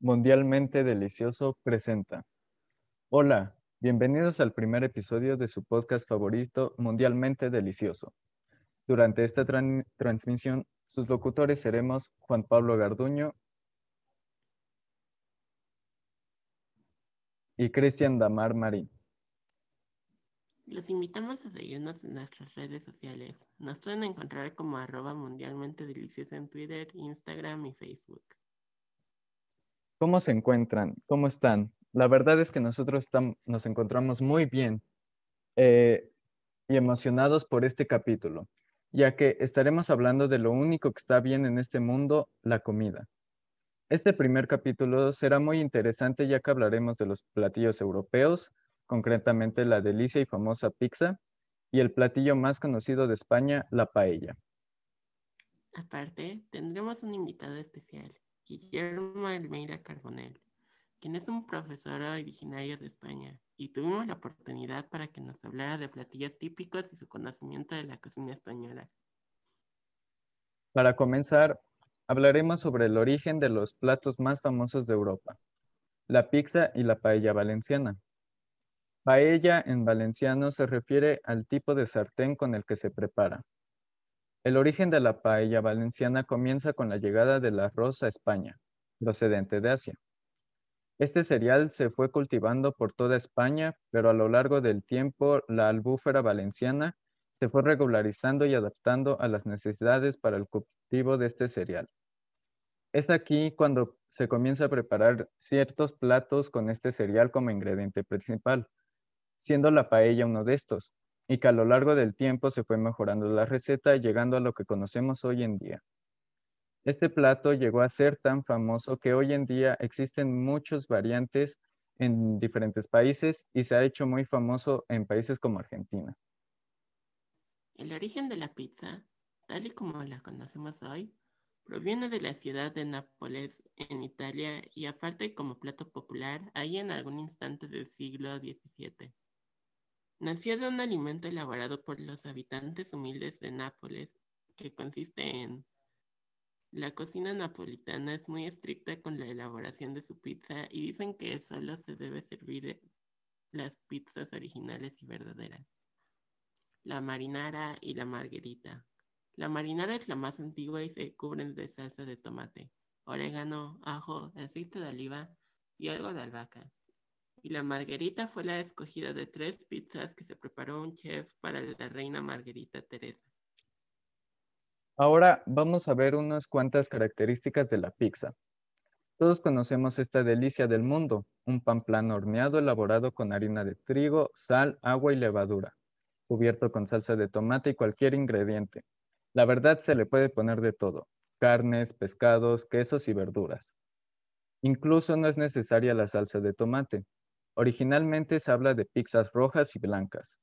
Mundialmente Delicioso presenta. Hola, bienvenidos al primer episodio de su podcast favorito, Mundialmente Delicioso. Durante esta transmisión, sus locutores seremos Juan Pablo Garduño y Cristian Damar Marín. Los invitamos a seguirnos en nuestras redes sociales. Nos pueden encontrar como arroba mundialmente delicioso en Twitter, Instagram y Facebook. ¿Cómo se encuentran? ¿Cómo están? La verdad es que nosotros nos encontramos muy bien eh, y emocionados por este capítulo, ya que estaremos hablando de lo único que está bien en este mundo, la comida. Este primer capítulo será muy interesante ya que hablaremos de los platillos europeos, concretamente la delicia y famosa pizza, y el platillo más conocido de España, la paella. Aparte, tendremos un invitado especial, Guillermo Almeida Carbonell, quien es un profesor originario de España, y tuvimos la oportunidad para que nos hablara de platillos típicos y su conocimiento de la cocina española. Para comenzar, hablaremos sobre el origen de los platos más famosos de Europa, la pizza y la paella valenciana. Paella en valenciano se refiere al tipo de sartén con el que se prepara. El origen de la paella valenciana comienza con la llegada del arroz a España, procedente de Asia. Este cereal se fue cultivando por toda España, pero a lo largo del tiempo la albúfera valenciana se fue regularizando y adaptando a las necesidades para el cultivo de este cereal. Es aquí cuando se comienza a preparar ciertos platos con este cereal como ingrediente principal, siendo la paella uno de estos, y que a lo largo del tiempo se fue mejorando la receta llegando a lo que conocemos hoy en día. Este plato llegó a ser tan famoso que hoy en día existen muchas variantes en diferentes países y se ha hecho muy famoso en países como Argentina. El origen de la pizza, tal y como la conocemos hoy, proviene de la ciudad de Nápoles, en Italia, y aparte como plato popular ahí en algún instante del siglo XVII. Nació de un alimento elaborado por los habitantes humildes de Nápoles, que consiste en... La cocina napolitana es muy estricta con la elaboración de su pizza y dicen que solo se debe servir las pizzas originales y verdaderas. La marinara y la margherita. La marinara es la más antigua y se cubren de salsa de tomate, orégano, ajo, aceite de oliva y algo de albahaca y la margarita fue la escogida de tres pizzas que se preparó un chef para la reina Margarita Teresa. Ahora vamos a ver unas cuantas características de la pizza. Todos conocemos esta delicia del mundo, un pan plano horneado elaborado con harina de trigo, sal, agua y levadura, cubierto con salsa de tomate y cualquier ingrediente. La verdad se le puede poner de todo, carnes, pescados, quesos y verduras. Incluso no es necesaria la salsa de tomate. Originalmente se habla de pizzas rojas y blancas,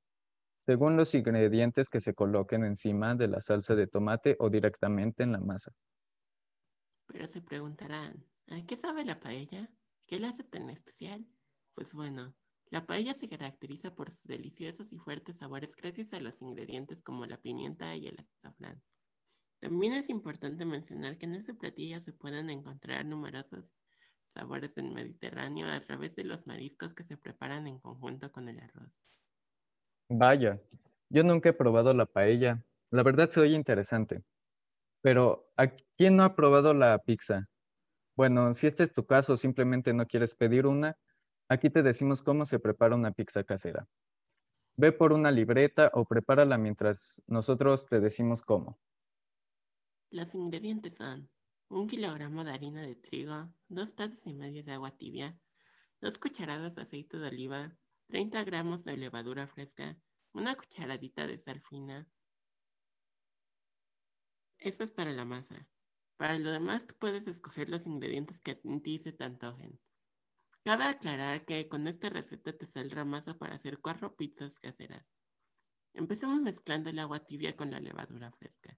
según los ingredientes que se coloquen encima de la salsa de tomate o directamente en la masa. Pero se preguntarán, ¿a qué sabe la paella? ¿Qué la hace tan especial? Pues bueno, la paella se caracteriza por sus deliciosos y fuertes sabores gracias a los ingredientes como la pimienta y el azafrán. También es importante mencionar que en este platillo se pueden encontrar numerosos sabores del Mediterráneo a través de los mariscos que se preparan en conjunto con el arroz. Vaya, yo nunca he probado la paella. La verdad se oye interesante. Pero, ¿a quién no ha probado la pizza? Bueno, si este es tu caso, simplemente no quieres pedir una, aquí te decimos cómo se prepara una pizza casera. Ve por una libreta o prepárala mientras nosotros te decimos cómo. Los ingredientes son un kilogramo de harina de trigo, dos tazas y media de agua tibia, dos cucharadas de aceite de oliva, 30 gramos de levadura fresca, una cucharadita de sal fina. Eso es para la masa. Para lo demás, puedes escoger los ingredientes que a ti se te antojen. Cabe aclarar que con esta receta te saldrá masa para hacer cuatro pizzas caseras. Empecemos mezclando el agua tibia con la levadura fresca.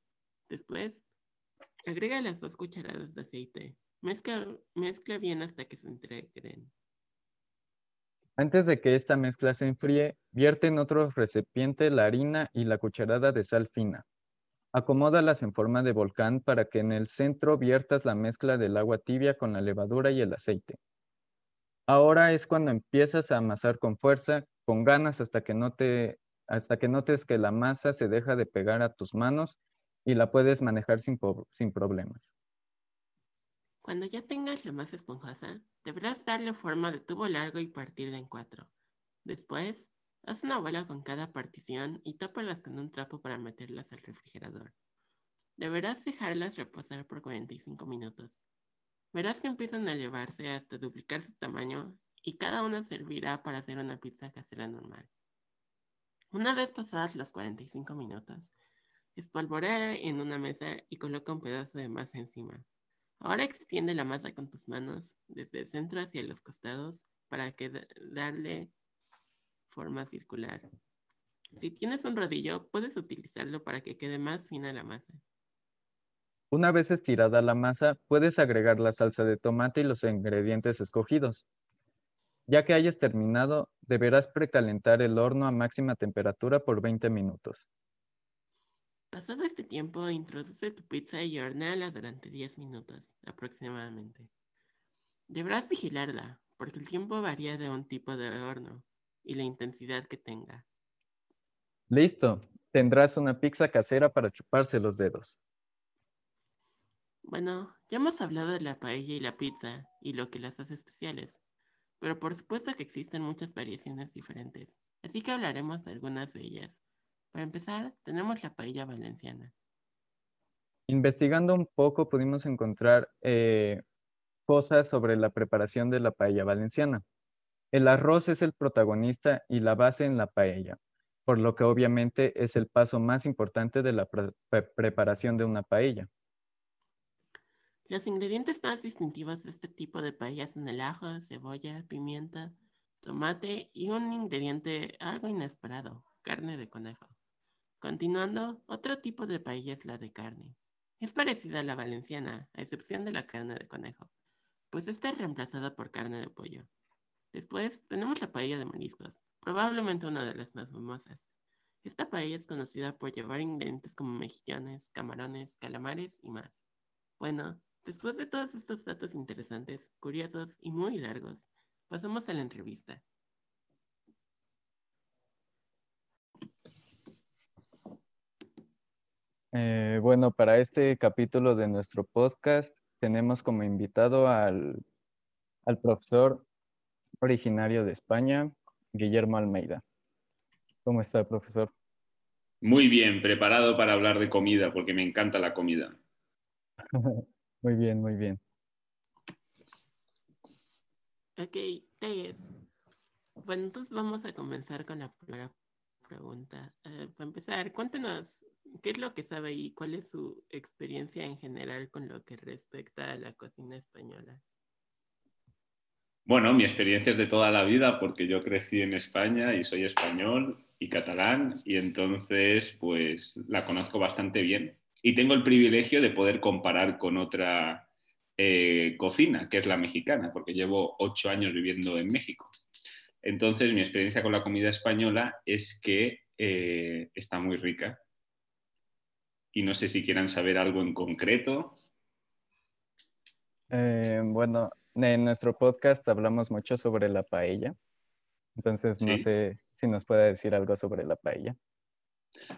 Después, Agrega las dos cucharadas de aceite. Mezcla, bien hasta que se integren. Antes de que esta mezcla se enfríe, vierte en otro recipiente la harina y la cucharada de sal fina. Acomódalas en forma de volcán para que en el centro viertas la mezcla del agua tibia con la levadura y el aceite. Ahora es cuando empiezas a amasar con fuerza, con ganas hasta que, hasta que notes que la masa se deja de pegar a tus manos y la puedes manejar sin, problemas. Cuando ya tengas la masa esponjosa, deberás darle forma de tubo largo y partirla en cuatro. Después, haz una bola con cada partición y tápalas con un trapo para meterlas al refrigerador. Deberás dejarlas reposar por 45 minutos. Verás que empiezan a elevarse hasta duplicar su tamaño y cada una servirá para hacer una pizza casera normal. Una vez pasadas los 45 minutos, espolvorea en una mesa y coloca un pedazo de masa encima. Ahora extiende la masa con tus manos desde el centro hacia los costados para que darle forma circular. Si tienes un rodillo, puedes utilizarlo para que quede más fina la masa. Una vez estirada la masa, puedes agregar la salsa de tomate y los ingredientes escogidos. Ya que hayas terminado, deberás precalentar el horno a máxima temperatura por 20 minutos. Pasado este tiempo, introduce tu pizza y horneala durante 10 minutos aproximadamente. Deberás vigilarla, porque el tiempo varía de un tipo de horno y la intensidad que tenga. Listo, tendrás una pizza casera para chuparse los dedos. Bueno, ya hemos hablado de la paella y la pizza y lo que las hace especiales, pero por supuesto que existen muchas variaciones diferentes, así que hablaremos de algunas de ellas. Para empezar, tenemos la paella valenciana. Investigando un poco pudimos encontrar eh, cosas sobre la preparación de la paella valenciana. El arroz es el protagonista y la base en la paella, por lo que obviamente es el paso más importante de la preparación de una paella. Los ingredientes más distintivos de este tipo de paella son el ajo, cebolla, pimienta, tomate y un ingrediente algo inesperado, carne de conejo. Continuando, otro tipo de paella es la de carne. Es parecida a la valenciana, a excepción de la carne de conejo, pues está reemplazada por carne de pollo. Después tenemos la paella de mariscos, probablemente una de las más famosas. Esta paella es conocida por llevar ingredientes como mejillones, camarones, calamares y más. Bueno, después de todos estos datos interesantes, curiosos y muy largos, pasamos a la entrevista. Eh, bueno, para este capítulo de nuestro podcast tenemos como invitado al, profesor originario de España, Guillermo Almeida. ¿Cómo está, profesor? Muy bien, preparado para hablar de comida, porque me encanta la comida. muy bien, muy bien. Ok, es. Bueno, entonces vamos a comenzar con la primera pregunta. Eh, para empezar, cuéntenos qué es lo que sabe y cuál es su experiencia en general con lo que respecta a la cocina española. Bueno, mi experiencia es de toda la vida porque yo crecí en España y soy español y catalán y entonces pues la conozco bastante bien. Y tengo el privilegio de poder comparar con otra eh, cocina, que es la mexicana, porque llevo ocho años viviendo en México. Entonces, mi experiencia con la comida española es que eh, está muy rica. Y no sé si quieran saber algo en concreto. Eh, bueno, en nuestro podcast hablamos mucho sobre la paella. Entonces, no sé si nos puede decir algo sobre la paella.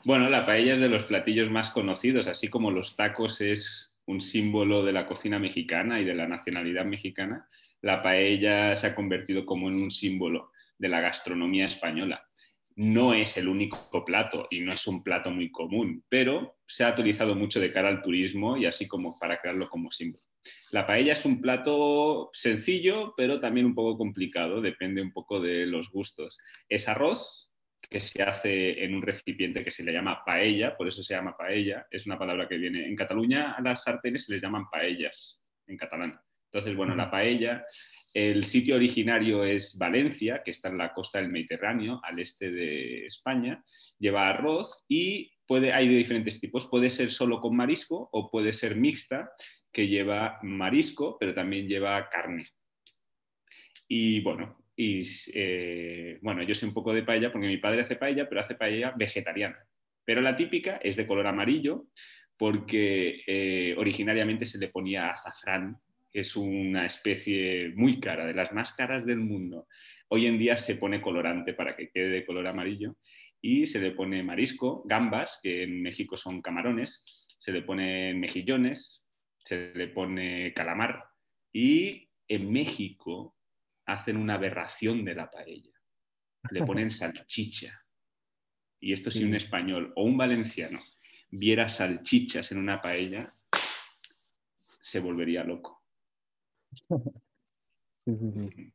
Bueno, la paella es de los platillos más conocidos, así como los tacos es un símbolo de la cocina mexicana y de la nacionalidad mexicana. La paella se ha convertido como en un símbolo de la gastronomía española. No es el único plato y no es un plato muy común, pero se ha utilizado mucho de cara al turismo y así como para crearlo como símbolo. La paella es un plato sencillo, pero también un poco complicado, depende un poco de los gustos. Es arroz que se hace en un recipiente que se le llama paella, por eso se llama paella, es una palabra que viene en Cataluña, a las sartenes se les llaman paellas en catalán. Entonces, bueno, la paella, el sitio originario es Valencia, que está en la costa del Mediterráneo, al este de España. Lleva arroz y puede, hay de diferentes tipos. Puede ser solo con marisco o puede ser mixta, que lleva marisco, pero también lleva carne. Y bueno, y, eh, bueno, yo sé un poco de paella porque mi padre hace paella, pero hace paella vegetariana. Pero la típica es de color amarillo porque eh, originariamente se le ponía azafrán, es una especie muy cara, de las más caras del mundo. Hoy en día se pone colorante para que quede de color amarillo y se le pone marisco, gambas, que en México son camarones, se le pone mejillones, se le pone calamar y en México hacen una aberración de la paella. Le ponen salchicha. Y esto si un español o un valenciano viera salchichas en una paella, se volvería loco. Sí, sí, sí.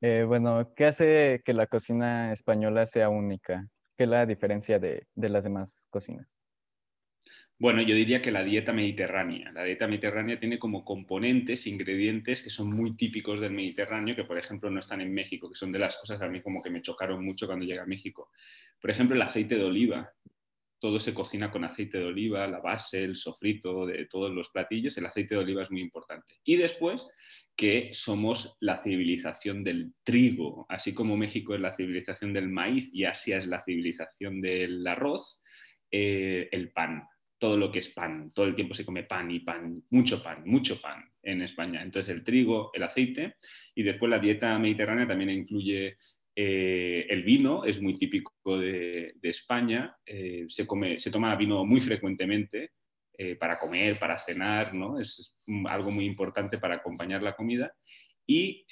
Eh, bueno, ¿qué hace que la cocina española sea única? ¿Qué es la diferencia de, de las demás cocinas? Bueno, yo diría que la dieta mediterránea. La dieta mediterránea tiene como componentes, ingredientes que son muy típicos del Mediterráneo, que por ejemplo no están en México, que son de las cosas a mí como que me chocaron mucho cuando llegué a México. Por ejemplo, el aceite de oliva. Todo se cocina con aceite de oliva, la base, el sofrito de todos los platillos. El aceite de oliva es muy importante. Y después, que somos la civilización del trigo. Así como México es la civilización del maíz y Asia es la civilización del arroz, eh, el pan todo lo que es pan. Todo el tiempo se come pan y pan, mucho pan, mucho pan en España. Entonces el trigo, el aceite y después la dieta mediterránea también incluye eh, el vino, es muy típico de, España. Eh, se, toma vino muy frecuentemente eh, para comer, para cenar, ¿no? es algo muy importante para acompañar la comida. Y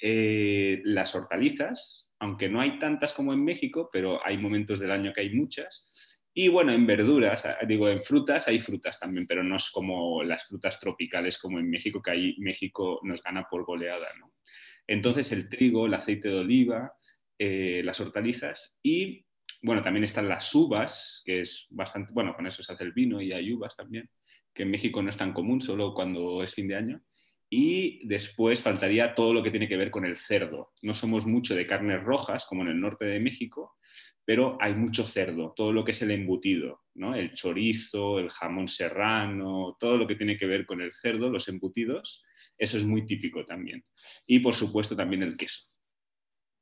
las hortalizas, aunque no hay tantas como en México, pero hay momentos del año que hay muchas, y bueno, en verduras, ah, digo, en frutas hay frutas también, pero no es como las frutas tropicales como en México, que ahí México nos gana por goleada. Entonces el trigo, el aceite de oliva, eh, las hortalizas y bueno, también están las uvas, que es bastante, bueno, con eso se hace el vino y hay uvas también, que en México no es tan común, solo cuando es fin de año. Y después faltaría todo lo que tiene que ver con el cerdo. No somos mucho de carnes rojas, como en el norte de México, pero hay mucho cerdo, todo lo que es el embutido, ¿no? el chorizo, el jamón serrano, todo lo que tiene que ver con el cerdo, los embutidos, eso es muy típico también. Y por supuesto también el queso.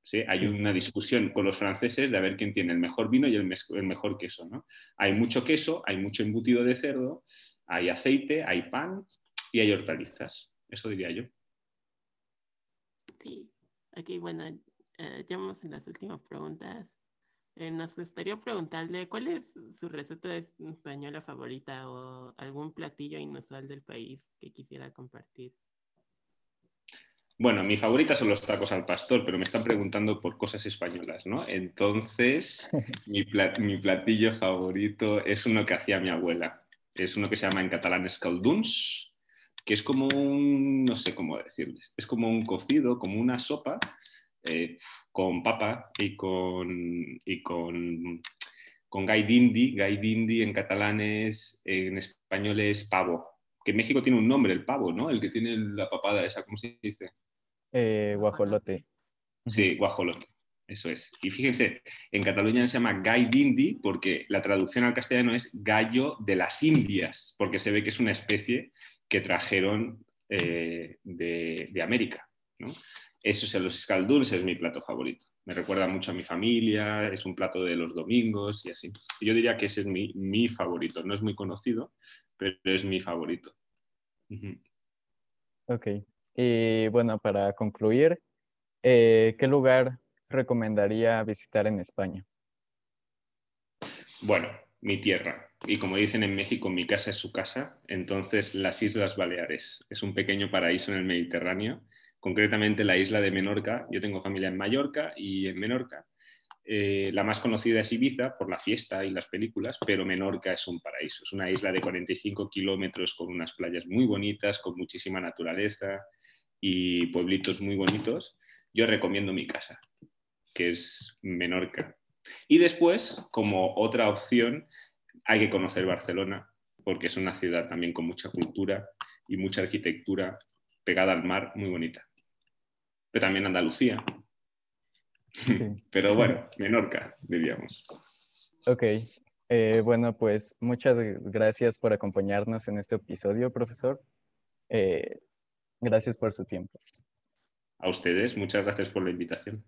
¿Sí? Hay una discusión con los franceses de a ver quién tiene el mejor vino y el, mejor queso. ¿no? Hay mucho queso, hay mucho embutido de cerdo, hay aceite, hay pan y hay hortalizas. Eso diría yo. Sí, aquí bueno, eh, ya vamos en las últimas preguntas. Eh, nos gustaría preguntarle cuál es su receta española favorita o algún platillo inusual del país que quisiera compartir. Bueno, mi favorita son los tacos al pastor, pero me están preguntando por cosas españolas, ¿no? Entonces, mi, platillo favorito es uno que hacía mi abuela. Es uno que se llama en catalán escalduns, que es como un, no sé cómo decirles, es como un cocido, como una sopa, eh, con papa y con, y con, con gai dindi. Gai dindi en catalán es, en español es pavo. Que en México tiene un nombre, el pavo, ¿no? El que tiene la papada esa, ¿cómo se dice? Eh, guajolote. Sí, guajolote. Eso es. Y fíjense, en Cataluña se llama gai dindi porque la traducción al castellano es gallo de las Indias, porque se ve que es una especie que trajeron eh, de, de, América. ¿no? Eso es los escalduns, es mi plato favorito. Me recuerda mucho a mi familia, es un plato de los domingos y así. Yo diría que ese es mi, favorito. No es muy conocido, pero es mi favorito. Ok. Y bueno, para concluir, eh, ¿qué lugar recomendaría visitar en España? Bueno, mi tierra. Y como dicen en México, mi casa es su casa. Entonces, las Islas Baleares. Es un pequeño paraíso en el Mediterráneo concretamente la isla de Menorca. Yo tengo familia en Mallorca y en Menorca. Eh, la más conocida es Ibiza por la fiesta y las películas, pero Menorca es un paraíso. Es una isla de 45 kilómetros con unas playas muy bonitas, con muchísima naturaleza y pueblitos muy bonitos. Yo recomiendo mi casa, que es Menorca. Y después, como otra opción, hay que conocer Barcelona, porque es una ciudad también con mucha cultura y mucha arquitectura pegada al mar, muy bonita pero también Andalucía. pero bueno, Menorca, diríamos. Ok, eh, bueno, pues muchas gracias por acompañarnos en este episodio, profesor. Eh, gracias por su tiempo. A ustedes, muchas gracias por la invitación.